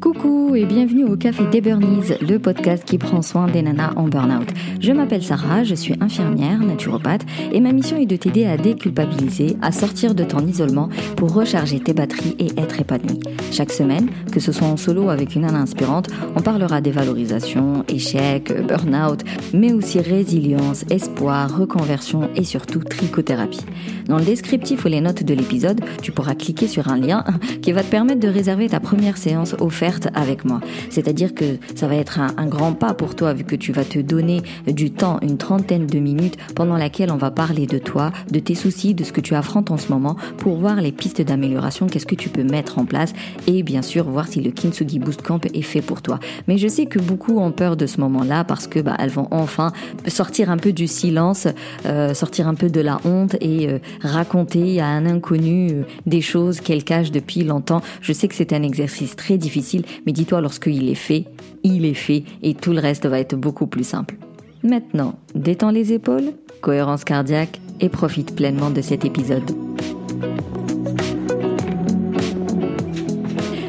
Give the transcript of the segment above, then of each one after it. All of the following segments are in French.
Coucou et bienvenue au Café des Burnies, le podcast qui prend soin des nanas en burn-out. Je m'appelle Sarah, je suis infirmière, naturopathe et ma mission est de t'aider à déculpabiliser, à sortir de ton isolement pour recharger tes batteries et être épanouie. Chaque semaine, que ce soit en solo avec une nana inspirante, on parlera des valorisations, échecs, burn-out, mais aussi résilience, espoir, reconversion et surtout trichothérapie. Dans le descriptif ou les notes de l'épisode, tu pourras cliquer sur un lien qui va te permettre de réserver ta première séance offerte avec moi. C'est-à-dire que ça va être un, grand pas pour toi vu que tu vas te donner du temps, une trentaine de minutes pendant laquelle on va parler de toi, de tes soucis, de ce que tu affrontes en ce moment pour voir les pistes d'amélioration, qu'est-ce que tu peux mettre en place et bien sûr voir si le Kintsugi Boost Camp est fait pour toi. Mais je sais que beaucoup ont peur de ce moment-là parce que bah, elles vont enfin sortir un peu du silence, euh, sortir un peu de la honte et euh, raconter à un inconnu euh, des choses qu'elles cachent depuis longtemps. Je sais que c'est un exercice très difficile, mais dis-toi, lorsqu'il est fait, il est fait et tout le reste va être beaucoup plus simple. Maintenant, détends les épaules, cohérence cardiaque et profite pleinement de cet épisode.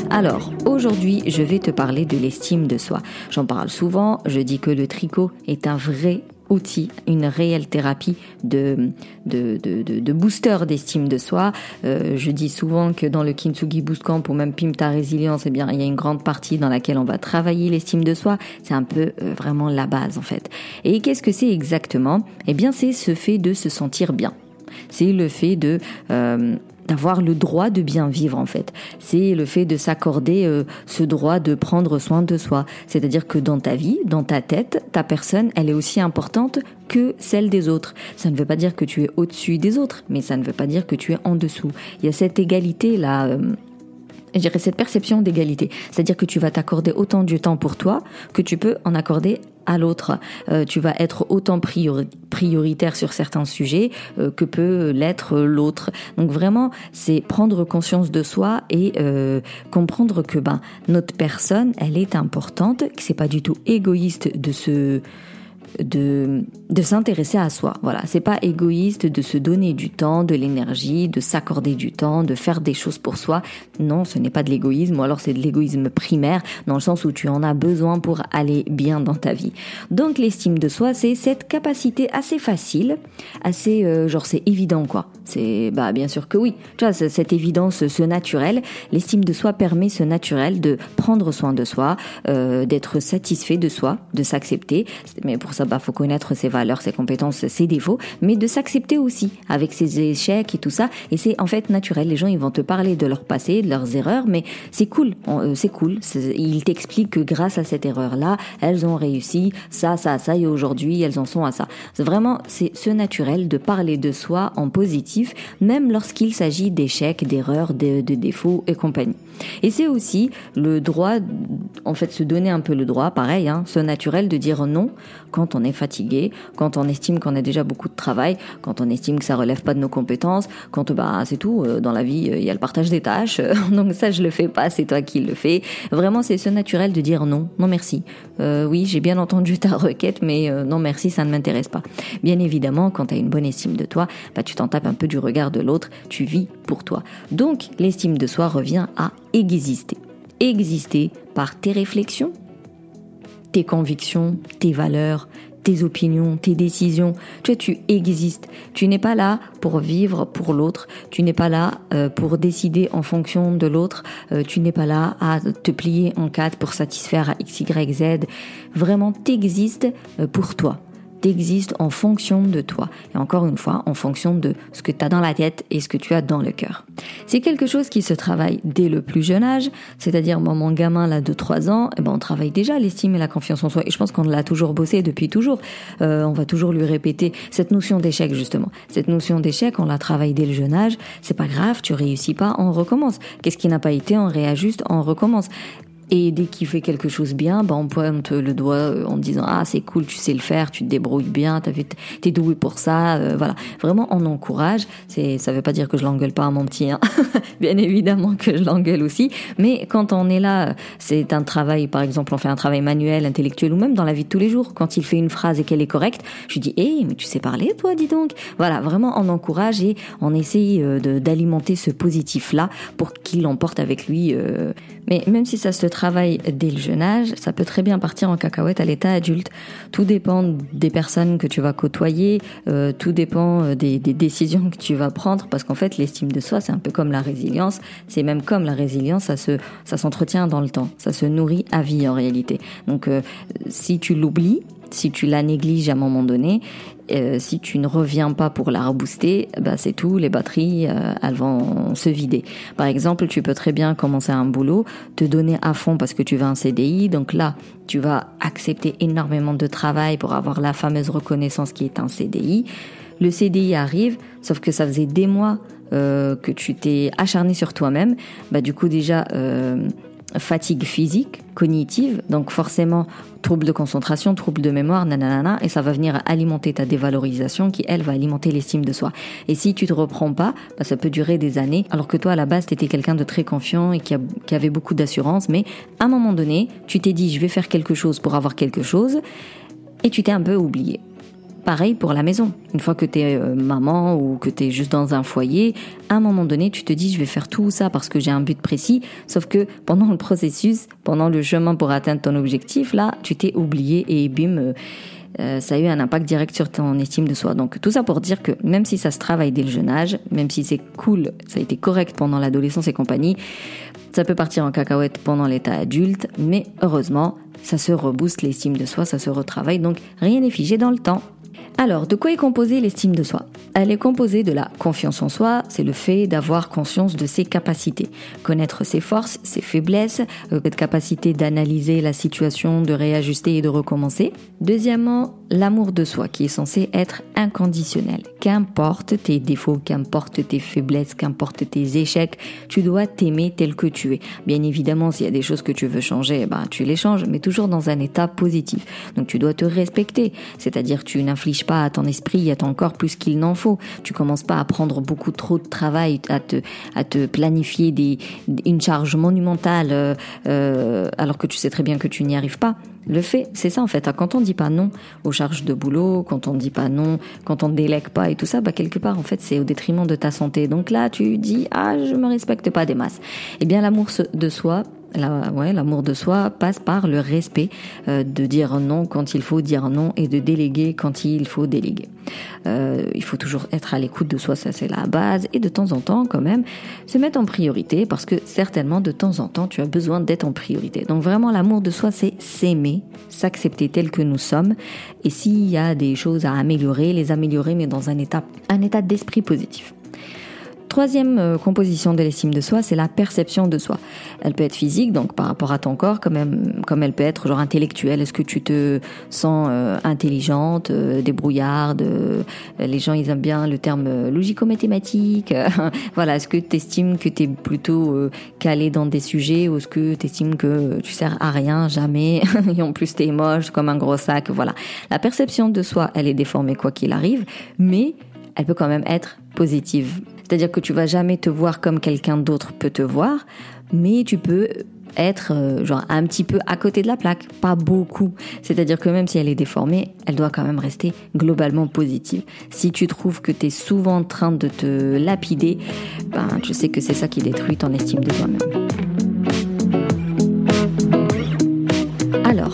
Alors, aujourd'hui, je vais te parler de l'estime de soi. J'en parle souvent, je dis que le tricot est un vrai outil, une réelle thérapie de, de, de, booster d'estime de soi. Euh, je dis souvent que dans le Kintsugi Boost Camp ou même Pimta Résilience, eh bien, il y a une grande partie dans laquelle on va travailler l'estime de soi. C'est un peu euh, vraiment la base en fait. Et qu'est-ce que c'est exactement? Eh bien, c'est ce fait de se sentir bien. C'est le fait de euh, d'avoir le droit de bien vivre en fait. C'est le fait de s'accorder euh, ce droit de prendre soin de soi. C'est-à-dire que dans ta vie, dans ta tête, ta personne, elle est aussi importante que celle des autres. Ça ne veut pas dire que tu es au-dessus des autres, mais ça ne veut pas dire que tu es en dessous. Il y a cette égalité là. Euh, dirais cette perception d'égalité. C'est-à-dire que tu vas t'accorder autant du temps pour toi que tu peux en accorder à l'autre. Euh, tu vas être autant prioritaire sur certains sujets euh, que peut l'être l'autre. Donc vraiment, c'est prendre conscience de soi et euh, comprendre que ben notre personne, elle est importante, que c'est pas du tout égoïste de se de, de s'intéresser à soi. Voilà, c'est pas égoïste de se donner du temps, de l'énergie, de s'accorder du temps, de faire des choses pour soi. Non, ce n'est pas de l'égoïsme, ou alors c'est de l'égoïsme primaire, dans le sens où tu en as besoin pour aller bien dans ta vie. Donc l'estime de soi, c'est cette capacité assez facile, assez euh, genre c'est évident quoi. C'est bah bien sûr que oui. Tu vois cette évidence, ce naturel. L'estime de soi permet ce naturel de prendre soin de soi, euh, d'être satisfait de soi, de s'accepter. Mais pour ça bah faut connaître ses valeurs, ses compétences, ses défauts, mais de s'accepter aussi avec ses échecs et tout ça. Et c'est en fait naturel. Les gens ils vont te parler de leur passé, de leurs erreurs, mais c'est cool, euh, c'est cool. Ils t'expliquent que grâce à cette erreur-là, elles ont réussi ça, ça, ça, et aujourd'hui elles en sont à ça. C'est vraiment c'est ce naturel de parler de soi en positif, même lorsqu'il s'agit d'échecs, d'erreurs, de, défauts et compagnie. Et c'est aussi le droit, en fait, se donner un peu le droit, pareil, hein, ce naturel de dire non quand on est fatigué, quand on estime qu'on a déjà beaucoup de travail, quand on estime que ça relève pas de nos compétences, quand bah c'est tout, euh, dans la vie euh, il y a le partage des tâches, donc ça je le fais pas, c'est toi qui le fais. Vraiment c'est ce naturel de dire non, non merci. Euh, oui j'ai bien entendu ta requête, mais non merci ça ne m'intéresse pas. Bien évidemment quand tu as une bonne estime de toi, bah tu t'en tapes un peu du regard de l'autre, tu vis pour toi. Donc l'estime de soi revient à exister. Exister par tes réflexions, tes convictions, tes valeurs, tes opinions, tes décisions. Tu vois, tu existes. Tu n'es pas là pour vivre pour l'autre. Tu n'es pas là euh, pour décider en fonction de l'autre. Euh, tu n'es pas là à te plier en quatre pour satisfaire à X, Y, Z. Vraiment, t'existes euh, pour toi existe en fonction de toi. Et encore une fois, en fonction de ce que tu as dans la tête et ce que tu as dans le cœur. C'est quelque chose qui se travaille dès le plus jeune âge, c'est-à-dire moi, mon gamin là de 3 ans, eh ben, on travaille déjà l'estime et la confiance en soi. Et je pense qu'on l'a toujours bossé depuis toujours. Euh, on va toujours lui répéter cette notion d'échec justement. Cette notion d'échec, on la travaille dès le jeune âge. C'est pas grave, tu réussis pas, on recommence. Qu'est-ce qui n'a pas été, on réajuste, on recommence. Et dès qu'il fait quelque chose bien, bah on pointe le doigt euh, en disant ah c'est cool, tu sais le faire, tu te débrouilles bien, t'es doué pour ça, euh, voilà. Vraiment on encourage. C'est ça veut pas dire que je l'engueule pas à mon petit, hein. bien évidemment que je l'engueule aussi. Mais quand on est là, c'est un travail, par exemple on fait un travail manuel, intellectuel ou même dans la vie de tous les jours. Quand il fait une phrase et qu'elle est correcte, je lui dis hé mais tu sais parler toi, dis donc. Voilà vraiment on encourage et on essaye euh, d'alimenter ce positif là pour qu'il l'emporte avec lui. Mais même si ça se retravailles dès le jeune âge, ça peut très bien partir en cacahuète à l'état adulte. Tout dépend des personnes que tu vas côtoyer, euh, tout dépend euh, des, des, décisions que tu vas prendre, parce qu'en fait, l'estime de soi, c'est un peu comme la résilience. C'est même comme la résilience, ça se, ça s'entretient dans le temps, ça se nourrit à vie en réalité. Donc, euh, si tu l'oublies, si tu la négliges à un moment donné, euh, si tu ne reviens pas pour la rebooster, bah c'est tout, les batteries, euh, elles vont se vider. Par exemple, tu peux très bien commencer un boulot, te donner à fond parce que tu veux un CDI, donc là, tu vas accepter énormément de travail pour avoir la fameuse reconnaissance qui est un CDI. Le CDI arrive, sauf que ça faisait des mois euh, que tu t'es acharné sur toi-même. Bah du coup déjà euh, fatigue physique, cognitive, donc forcément trouble de concentration, trouble de mémoire, nanana, et ça va venir alimenter ta dévalorisation qui, elle, va alimenter l'estime de soi. Et si tu te reprends pas, bah, ça peut durer des années, alors que toi, à la base, tu étais quelqu'un de très confiant et qui, qui avait beaucoup d'assurance, mais à un moment donné, tu t'es dit, je vais faire quelque chose pour avoir quelque chose, et tu t'es un peu oublié. Pareil pour la maison. Une fois que tu es euh, maman ou que tu es juste dans un foyer, à un moment donné, tu te dis je vais faire tout ça parce que j'ai un but précis, sauf que pendant le processus, pendant le chemin pour atteindre ton objectif, là, tu t'es oublié et bim, euh, euh, ça a eu un impact direct sur ton estime de soi. Donc tout ça pour dire que même si ça se travaille dès le jeune âge, même si c'est cool, ça a été correct pendant l'adolescence et compagnie, ça peut partir en cacahuète pendant l'état adulte, mais heureusement, ça se rebooste l'estime de soi, ça se retravaille, donc rien n'est figé dans le temps. Alors, de quoi est composée l'estime de soi? Elle est composée de la confiance en soi, c'est le fait d'avoir conscience de ses capacités, connaître ses forces, ses faiblesses, euh, cette capacité d'analyser la situation, de réajuster et de recommencer. Deuxièmement, l'amour de soi qui est censé être inconditionnel. Qu'importe tes défauts, qu'importe tes faiblesses, qu'importe tes échecs, tu dois t'aimer tel que tu es. Bien évidemment, s'il y a des choses que tu veux changer, ben, tu les changes, mais toujours dans un état positif. Donc tu dois te respecter, c'est-à-dire tu n'infliges pas à ton esprit, à ton corps plus qu'il n'en faut. Tu commences pas à prendre beaucoup trop de travail, à te, à te planifier des, une charge monumentale, euh, euh, alors que tu sais très bien que tu n'y arrives pas. Le fait, c'est ça en fait. Quand on dit pas non aux charges de boulot, quand on dit pas non, quand on délègue pas et tout ça, bah quelque part en fait c'est au détriment de ta santé. Donc là tu dis ah je me respecte pas des masses. Eh bien l'amour de soi ouais, l'amour de soi passe par le respect, euh, de dire non quand il faut dire non et de déléguer quand il faut déléguer. Euh, il faut toujours être à l'écoute de soi, ça c'est la base, et de temps en temps quand même se mettre en priorité parce que certainement de temps en temps tu as besoin d'être en priorité. Donc vraiment l'amour de soi c'est s'aimer, s'accepter tel que nous sommes, et s'il y a des choses à améliorer, les améliorer mais dans un état, un état d'esprit positif. Troisième euh, composition de l'estime de soi, c'est la perception de soi. Elle peut être physique, donc par rapport à ton corps, comme elle, comme elle peut être genre intellectuelle. Est-ce que tu te sens euh, intelligente, euh, débrouillarde Les gens, ils aiment bien le terme logico-mathématique. voilà, est-ce que tu estimes que tu es plutôt calé dans des sujets ou est-ce que tu estimes que tu sers à rien, jamais Et en plus, tu es moche comme un gros sac. Voilà. La perception de soi, elle est déformée quoi qu'il arrive, mais elle peut quand même être positive. C'est-à-dire que tu vas jamais te voir comme quelqu'un d'autre peut te voir, mais tu peux être euh, genre un petit peu à côté de la plaque, pas beaucoup. C'est-à-dire que même si elle est déformée, elle doit quand même rester globalement positive. Si tu trouves que tu es souvent en train de te lapider, ben tu sais que c'est ça qui détruit ton estime de toi-même.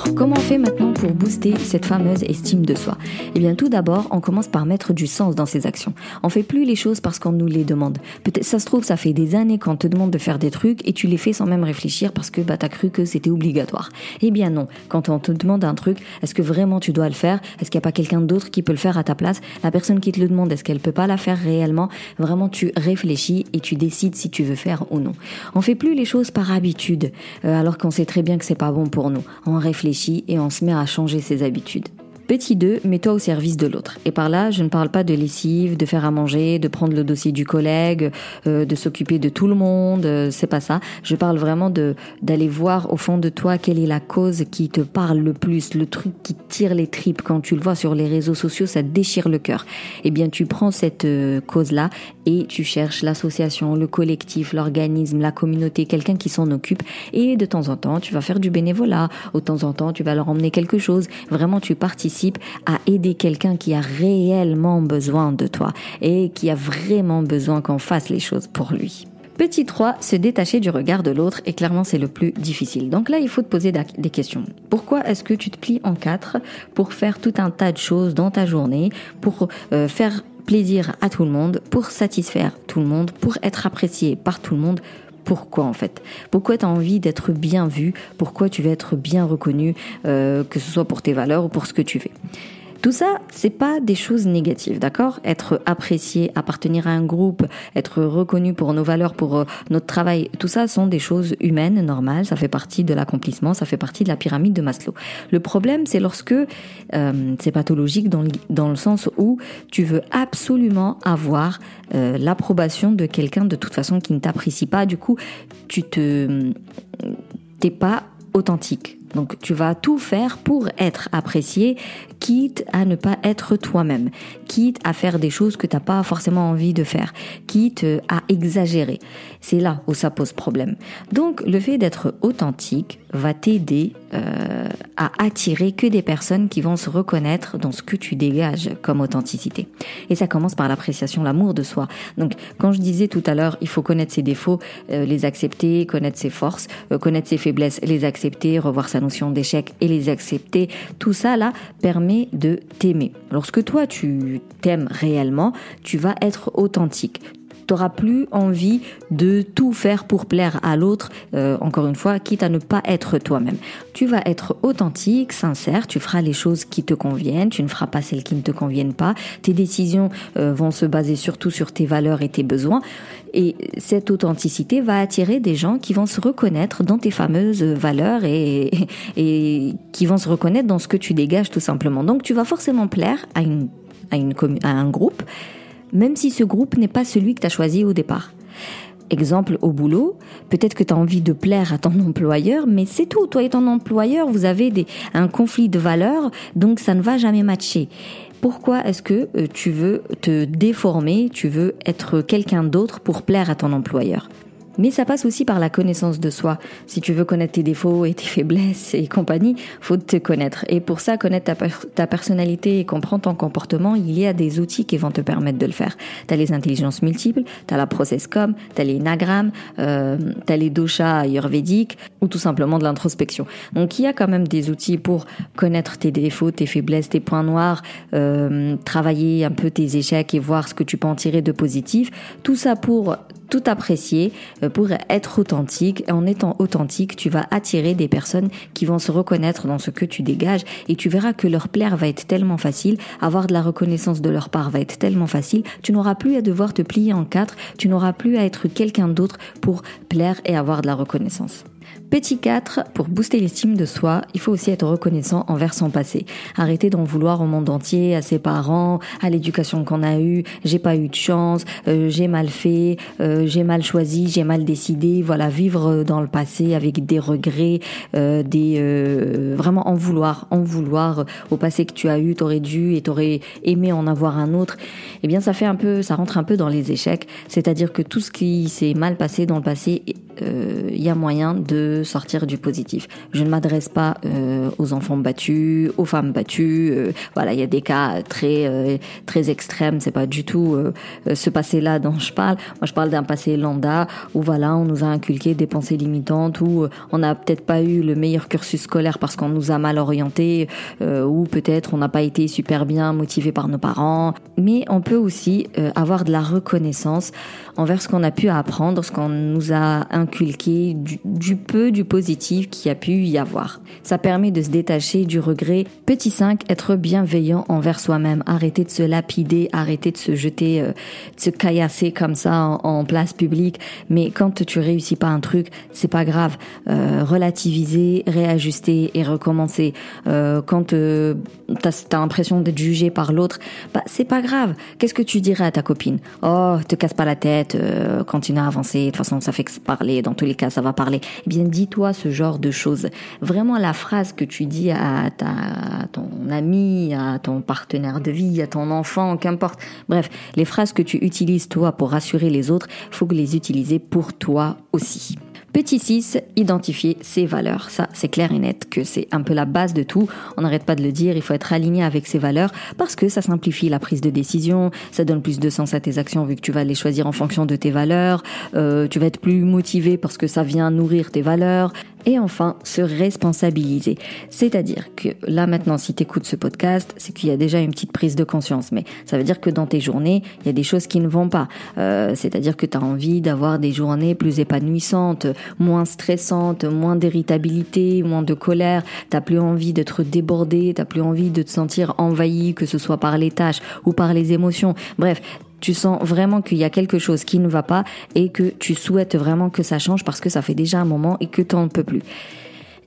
Alors, comment on fait maintenant pour booster cette fameuse estime de soi? Eh bien, tout d'abord, on commence par mettre du sens dans ses actions. On fait plus les choses parce qu'on nous les demande. Peut-être, ça se trouve, ça fait des années qu'on te demande de faire des trucs et tu les fais sans même réfléchir parce que bah t'as cru que c'était obligatoire. Eh bien non. Quand on te demande un truc, est-ce que vraiment tu dois le faire? Est-ce qu'il n'y a pas quelqu'un d'autre qui peut le faire à ta place? La personne qui te le demande, est-ce qu'elle peut pas la faire réellement? Vraiment, tu réfléchis et tu décides si tu veux faire ou non. On fait plus les choses par habitude, euh, alors qu'on sait très bien que c'est pas bon pour nous. On réfléchit et on se met à changer ses habitudes. Petit 2, mets-toi au service de l'autre. Et par là, je ne parle pas de lessive, de faire à manger, de prendre le dossier du collègue, euh, de s'occuper de tout le monde, euh, c'est pas ça. Je parle vraiment de d'aller voir au fond de toi quelle est la cause qui te parle le plus, le truc qui tire les tripes quand tu le vois sur les réseaux sociaux, ça déchire le cœur. Eh bien, tu prends cette euh, cause-là et tu cherches l'association, le collectif, l'organisme, la communauté, quelqu'un qui s'en occupe et de temps en temps, tu vas faire du bénévolat, de temps en temps, tu vas leur emmener quelque chose. Vraiment, tu participes à aider quelqu'un qui a réellement besoin de toi et qui a vraiment besoin qu'on fasse les choses pour lui. Petit 3, se détacher du regard de l'autre et clairement c'est le plus difficile. Donc là, il faut te poser des questions. Pourquoi est-ce que tu te plies en quatre pour faire tout un tas de choses dans ta journée, pour euh, faire plaisir à tout le monde, pour satisfaire tout le monde, pour être apprécié par tout le monde. Pourquoi en fait? Pourquoi tu as envie d'être bien vu? Pourquoi tu veux être bien reconnu, euh, que ce soit pour tes valeurs ou pour ce que tu fais? Tout ça, c'est pas des choses négatives, d'accord? Être apprécié, appartenir à un groupe, être reconnu pour nos valeurs, pour euh, notre travail, tout ça sont des choses humaines, normales, ça fait partie de l'accomplissement, ça fait partie de la pyramide de Maslow. Le problème, c'est lorsque euh, c'est pathologique dans le, dans le sens où tu veux absolument avoir euh, l'approbation de quelqu'un de toute façon qui ne t'apprécie pas, du coup, tu te t'es pas authentique. Donc tu vas tout faire pour être apprécié, quitte à ne pas être toi-même, quitte à faire des choses que tu n'as pas forcément envie de faire, quitte à exagérer. C'est là où ça pose problème. Donc le fait d'être authentique va t'aider euh, à attirer que des personnes qui vont se reconnaître dans ce que tu dégages comme authenticité. Et ça commence par l'appréciation, l'amour de soi. Donc quand je disais tout à l'heure, il faut connaître ses défauts, euh, les accepter, connaître ses forces, euh, connaître ses faiblesses, les accepter, revoir sa notion d'échec et les accepter, tout ça là permet de t'aimer. Lorsque toi tu t'aimes réellement, tu vas être authentique t'auras plus envie de tout faire pour plaire à l'autre, euh, encore une fois, quitte à ne pas être toi-même. Tu vas être authentique, sincère, tu feras les choses qui te conviennent, tu ne feras pas celles qui ne te conviennent pas, tes décisions euh, vont se baser surtout sur tes valeurs et tes besoins, et cette authenticité va attirer des gens qui vont se reconnaître dans tes fameuses valeurs et, et qui vont se reconnaître dans ce que tu dégages tout simplement. Donc tu vas forcément plaire à, une, à, une, à un groupe, même si ce groupe n'est pas celui que tu as choisi au départ. Exemple, au boulot, peut-être que tu as envie de plaire à ton employeur, mais c'est tout. Toi et ton employeur, vous avez un conflit de valeurs, donc ça ne va jamais matcher. Pourquoi est-ce que euh, tu veux te déformer, tu veux être quelqu'un d'autre pour plaire à ton employeur? Mais ça passe aussi par la connaissance de soi. Si tu veux connaître tes défauts et tes faiblesses et compagnie, faut te connaître. Et pour ça, connaître ta, personnalité et comprendre ton comportement, il y a des outils qui vont te permettre de le faire. Tu as les intelligences multiples, tu as la processcom, tu as les nagrams, euh, tu as les doshas ayurvédiques ou tout simplement de l'introspection. Donc il y a quand même des outils pour connaître tes défauts, tes faiblesses, tes points noirs, euh, travailler un peu tes échecs et voir ce que tu peux en tirer de positif. Tout ça pour tout apprécier, euh, pour être authentique. En étant authentique, tu vas attirer des personnes qui vont se reconnaître dans ce que tu dégages et tu verras que leur plaire va être tellement facile, avoir de la reconnaissance de leur part va être tellement facile, tu n'auras plus à devoir te plier en quatre, tu n'auras plus à être quelqu'un d'autre pour plaire et avoir de la reconnaissance. Petit 4, pour booster l'estime de soi, il faut aussi être reconnaissant envers son passé. Arrêter d'en vouloir au monde entier, à ses parents, à l'éducation qu'on a eue. J'ai pas eu de chance, euh, j'ai mal fait, euh, j'ai mal choisi, j'ai mal décidé. Voilà, vivre dans le passé avec des regrets, euh, des vraiment en vouloir, en vouloir au passé que tu as eu, t'aurais dû et t'aurais aimé en avoir un autre. Eh bien, ça fait un peu, ça rentre un peu dans les échecs. C'est-à-dire que tout ce qui s'est mal passé dans le passé, il y a moyen de sortir du positif. Je ne m'adresse pas euh, aux enfants battus, aux femmes battues. Euh, voilà, il y a des cas très euh, très extrêmes. C'est pas du tout ce passé-là dont je parle. Moi, je parle d'un passé lambda où voilà, on nous a inculqué des pensées limitantes, où on n'a peut-être pas eu le meilleur cursus scolaire parce qu'on nous a mal orienté, ou peut-être on n'a pas été super bien motivé par nos parents. Mais on peut aussi avoir de la reconnaissance envers ce qu'on a pu apprendre, ce qu'on nous a inculqué, du, du peu du positif qui a pu y avoir. Ça permet de se détacher du regret. Petit 5, être bienveillant envers soi-même. Arrêter de se lapider, arrêter de se jeter, euh, de se caillasser comme ça en, place publique. Mais quand tu réussis pas un truc, c'est pas grave. Euh, relativiser, réajuster et recommencer. Euh, quand t'as as, l'impression d'être jugé par l'autre, bah c'est pas grave. Qu'est-ce que tu dirais à ta copine? Oh, te casse pas la tête, continue à avancer. De toute façon, ça fait que parler. Dans tous les cas, ça va parler. Bien, dis-toi ce genre de choses. Vraiment la phrase que tu dis à, ta, ton ami, à ton partenaire de vie, à ton enfant, qu'importe. Bref, les phrases que tu utilises toi pour rassurer les autres, faut que les utiliser pour toi aussi. Petit 6, identifier ses valeurs. Ça, c'est clair et net que c'est un peu la base de tout. On n'arrête pas de le dire, il faut être aligné avec ses valeurs parce que ça simplifie la prise de décision, ça donne plus de sens à tes actions vu que tu vas les choisir en fonction de tes valeurs, euh, tu vas être plus motivé parce que ça vient nourrir tes valeurs. Et enfin, se responsabiliser. C'est-à-dire que là maintenant, si tu écoutes ce podcast, c'est qu'il y a déjà une petite prise de conscience. Mais ça veut dire que dans tes journées, il y a des choses qui ne vont pas. Euh, c'est-à-dire que tu as envie d'avoir des journées plus épanouissantes, moins stressantes, moins d'irritabilité, moins de colère. T'as plus envie d'être débordé, t'as plus envie de te sentir envahi, que ce soit par les tâches ou par les émotions. Bref, tu sens vraiment qu'il y a quelque chose qui ne va pas et que tu souhaites vraiment que ça change parce que ça fait déjà un moment et que tu n'en peux plus.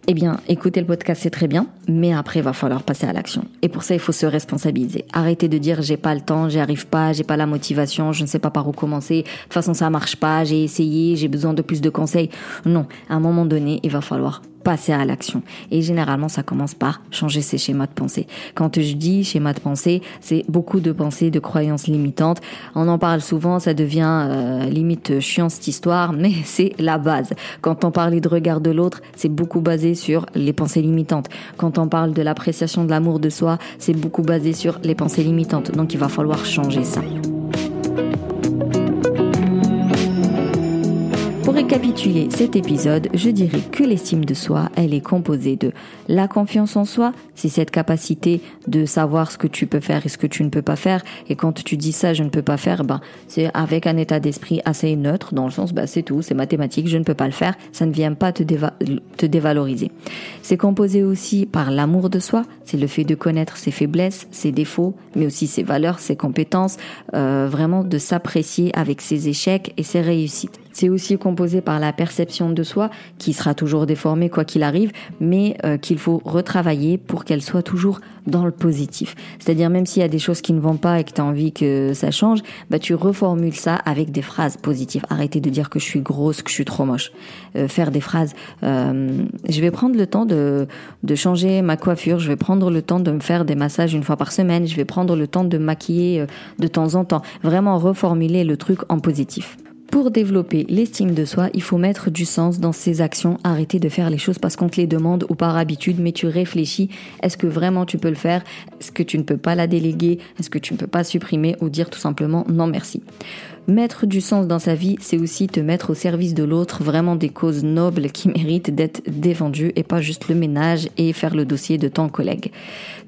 Eh bien, écouter le podcast, c'est très bien, mais après, il va falloir passer à l'action. Et pour ça, il faut se responsabiliser. Arrêter de dire, j'ai pas le temps, j'y arrive pas, j'ai pas la motivation, je ne sais pas par où commencer. De toute façon, ça marche pas, j'ai essayé, j'ai besoin de plus de conseils. Non. À un moment donné, il va falloir passer à l'action. Et généralement, ça commence par changer ses schémas de pensée. Quand je dis schéma de pensée, c'est beaucoup de pensées, de croyances limitantes. On en parle souvent, ça devient euh, limite chiant cette histoire, mais c'est la base. Quand on parle de regard de l'autre, c'est beaucoup basé sur les pensées limitantes. Quand on parle de l'appréciation de l'amour de soi, c'est beaucoup basé sur les pensées limitantes. Donc il va falloir changer ça. Récapituler cet épisode, je dirais que l'estime de soi, elle est composée de la confiance en soi, c'est cette capacité de savoir ce que tu peux faire et ce que tu ne peux pas faire. Et quand tu dis ça, je ne peux pas faire, ben, c'est avec un état d'esprit assez neutre, dans le sens, ben, c'est tout, c'est mathématique, je ne peux pas le faire, ça ne vient pas te, te dévaloriser. C'est composé aussi par l'amour de soi, c'est le fait de connaître ses faiblesses, ses défauts, mais aussi ses valeurs, ses compétences, euh, vraiment de s'apprécier avec ses échecs et ses réussites. C'est aussi composé par la perception de soi, qui sera toujours déformée quoi qu'il arrive, mais euh, qu'il faut retravailler pour qu'elle soit toujours dans le positif. C'est-à-dire même s'il y a des choses qui ne vont pas et que tu as envie que ça change, bah tu reformules ça avec des phrases positives. Arrêtez de dire que je suis grosse, que je suis trop moche. Euh, faire des phrases. Euh, je vais prendre le temps de, de changer ma coiffure. Je vais prendre le temps de me faire des massages une fois par semaine. Je vais prendre le temps de maquiller de temps en temps. Vraiment reformuler le truc en positif. Pour développer l'estime de soi, il faut mettre du sens dans ses actions, arrêter de faire les choses parce qu'on te les demande ou par habitude, mais tu réfléchis, est-ce que vraiment tu peux le faire? Est-ce que tu ne peux pas la déléguer? Est-ce que tu ne peux pas supprimer ou dire tout simplement non merci? Mettre du sens dans sa vie, c'est aussi te mettre au service de l'autre, vraiment des causes nobles qui méritent d'être défendues et pas juste le ménage et faire le dossier de ton collègue.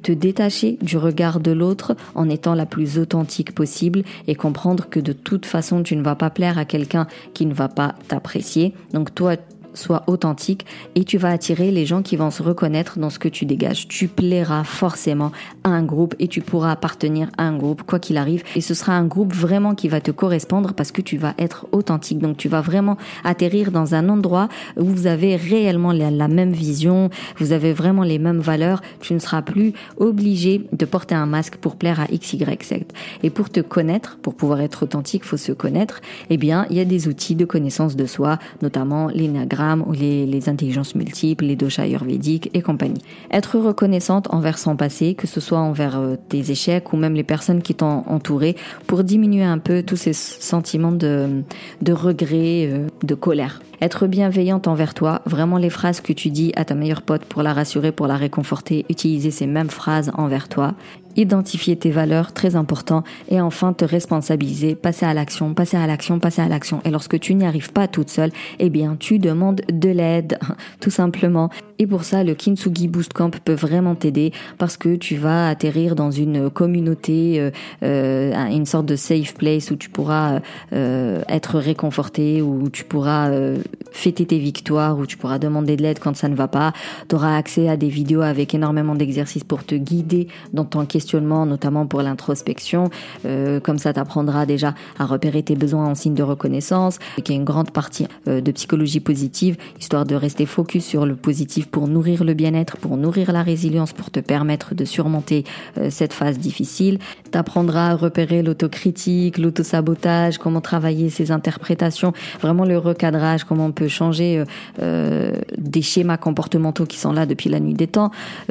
Te détacher du regard de l'autre en étant la plus authentique possible et comprendre que de toute façon tu ne vas pas plaire à quelqu'un qui ne va pas t'apprécier. Donc toi, sois authentique et tu vas attirer les gens qui vont se reconnaître dans ce que tu dégages. Tu plairas forcément à un groupe et tu pourras appartenir à un groupe quoi qu'il arrive et ce sera un groupe vraiment qui va te correspondre parce que tu vas être authentique. Donc tu vas vraiment atterrir dans un endroit où vous avez réellement la, même vision, vous avez vraiment les mêmes valeurs. Tu ne seras plus obligé de porter un masque pour plaire à X, Y, Z. Et pour te connaître, pour pouvoir être authentique, faut se connaître. Eh bien, il y a des outils de connaissance de soi, notamment l'énagramme ou les, intelligences multiples, les doshas ayurvédiques et compagnie. Être reconnaissante envers son passé, que ce soit envers euh, tes échecs ou même les personnes qui t'ont entouré, pour diminuer un peu tous ces sentiments de, de regret, euh, de colère. Être bienveillante envers toi, vraiment les phrases que tu dis à ta meilleure pote pour la rassurer, pour la réconforter, utiliser ces mêmes phrases envers toi identifier tes valeurs, très important, et enfin te responsabiliser, passer à l'action, passer à l'action, passer à l'action. Et lorsque tu n'y arrives pas toute seule, eh bien, tu demandes de l'aide, tout simplement. Et pour ça, le Kintsugi Boost Camp peut vraiment t'aider parce que tu vas atterrir dans une communauté, euh, euh une sorte de safe place où tu pourras euh, être réconforté, où tu pourras euh, fêter tes victoires, où tu pourras demander de l'aide quand ça ne va pas. Tu auras accès à des vidéos avec énormément d'exercices pour te guider dans ton question notamment pour l'introspection. Euh, comme ça, tu apprendras déjà à repérer tes besoins en signe de reconnaissance, y a une grande partie euh, de psychologie positive, histoire de rester focus sur le positif pour nourrir le bien-être, pour nourrir la résilience, pour te permettre de surmonter euh, cette phase difficile. Tu apprendras à repérer l'autocritique, l'autosabotage, comment travailler ses interprétations, vraiment le recadrage, comment on peut changer des schémas comportementaux qui sont là depuis la nuit des temps.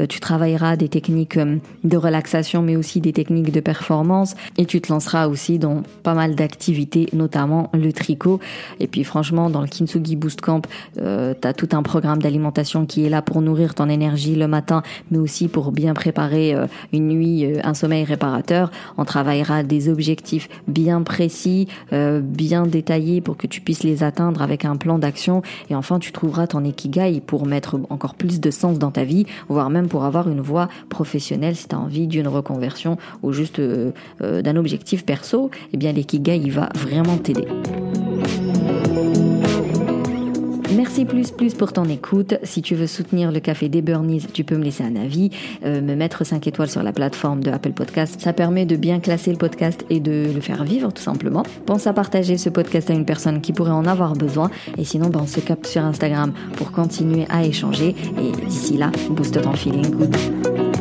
tu travailleras des techniques de relaxation mais aussi des techniques de performance. Et tu te lanceras aussi dans pas mal d'activités, notamment le tricot. Et puis franchement, dans le Kintsugi Boost Camp, euh, tu as tout un programme d'alimentation qui est là pour nourrir ton énergie le matin, mais aussi pour bien préparer euh, une nuit, euh, un sommeil réparateur. On travaillera des objectifs bien précis, euh, bien détaillés pour que tu puisses les atteindre avec un plan d'action. Et enfin, tu trouveras ton ikigai pour mettre encore plus de sens dans ta vie, voire même pour avoir une voie professionnelle si tu as envie d'une reconversion ou juste d'un objectif perso. Eh bien, l'ikigai, va vraiment t'aider. Merci plus plus pour ton écoute. Si tu veux soutenir le café des Burnies, tu peux me laisser un avis, euh, me mettre 5 étoiles sur la plateforme de Apple Podcast. Ça permet de bien classer le podcast et de le faire vivre tout simplement. Pense à partager ce podcast à une personne qui pourrait en avoir besoin. Et sinon, ben, on se capte sur Instagram pour continuer à échanger. Et d'ici là, booste ton feeling good.